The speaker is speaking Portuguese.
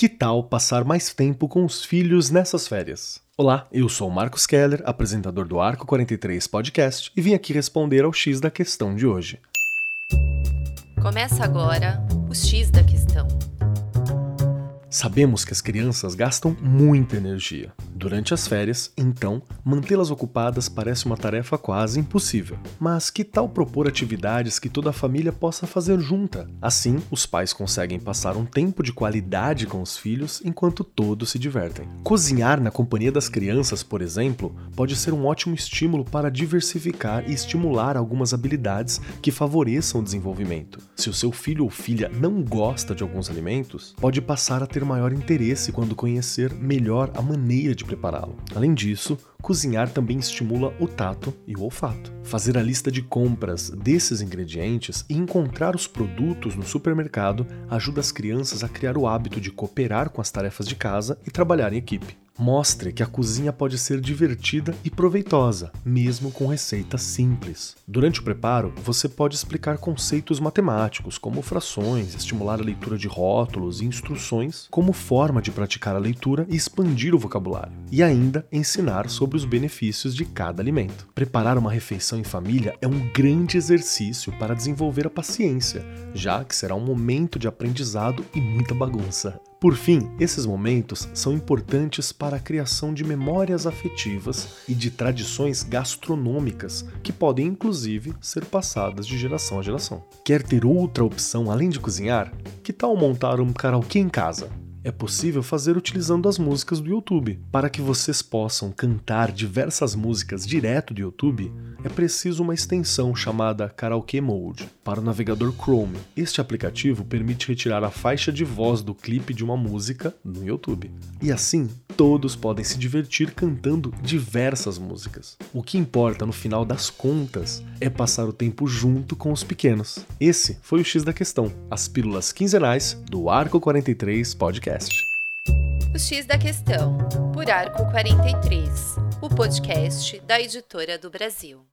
Que tal passar mais tempo com os filhos nessas férias? Olá, eu sou Marcos Keller, apresentador do Arco 43 Podcast, e vim aqui responder ao X da questão de hoje. Começa agora o X da questão. Sabemos que as crianças gastam muita energia. Durante as férias, então, mantê-las ocupadas parece uma tarefa quase impossível. Mas que tal propor atividades que toda a família possa fazer junta? Assim, os pais conseguem passar um tempo de qualidade com os filhos enquanto todos se divertem. Cozinhar na companhia das crianças, por exemplo, pode ser um ótimo estímulo para diversificar e estimular algumas habilidades que favoreçam o desenvolvimento. Se o seu filho ou filha não gosta de alguns alimentos, pode passar a ter maior interesse quando conhecer melhor a maneira de prepará-lo. Além disso, cozinhar também estimula o tato e o olfato. Fazer a lista de compras desses ingredientes e encontrar os produtos no supermercado ajuda as crianças a criar o hábito de cooperar com as tarefas de casa e trabalhar em equipe. Mostre que a cozinha pode ser divertida e proveitosa, mesmo com receitas simples. Durante o preparo, você pode explicar conceitos matemáticos, como frações, estimular a leitura de rótulos e instruções, como forma de praticar a leitura e expandir o vocabulário, e ainda ensinar sobre os benefícios de cada alimento. Preparar uma refeição em família é um grande exercício para desenvolver a paciência, já que será um momento de aprendizado e muita bagunça. Por fim, esses momentos são importantes para a criação de memórias afetivas e de tradições gastronômicas que podem inclusive ser passadas de geração a geração. Quer ter outra opção além de cozinhar? Que tal montar um karaokê em casa? é possível fazer utilizando as músicas do YouTube. Para que vocês possam cantar diversas músicas direto do YouTube, é preciso uma extensão chamada Karaoke Mode para o navegador Chrome. Este aplicativo permite retirar a faixa de voz do clipe de uma música no YouTube. E assim, todos podem se divertir cantando diversas músicas. O que importa no final das contas é passar o tempo junto com os pequenos. Esse foi o X da questão, as pílulas quinzenais do Arco 43 Podcast. O X da questão, por Arco 43, o podcast da editora do Brasil.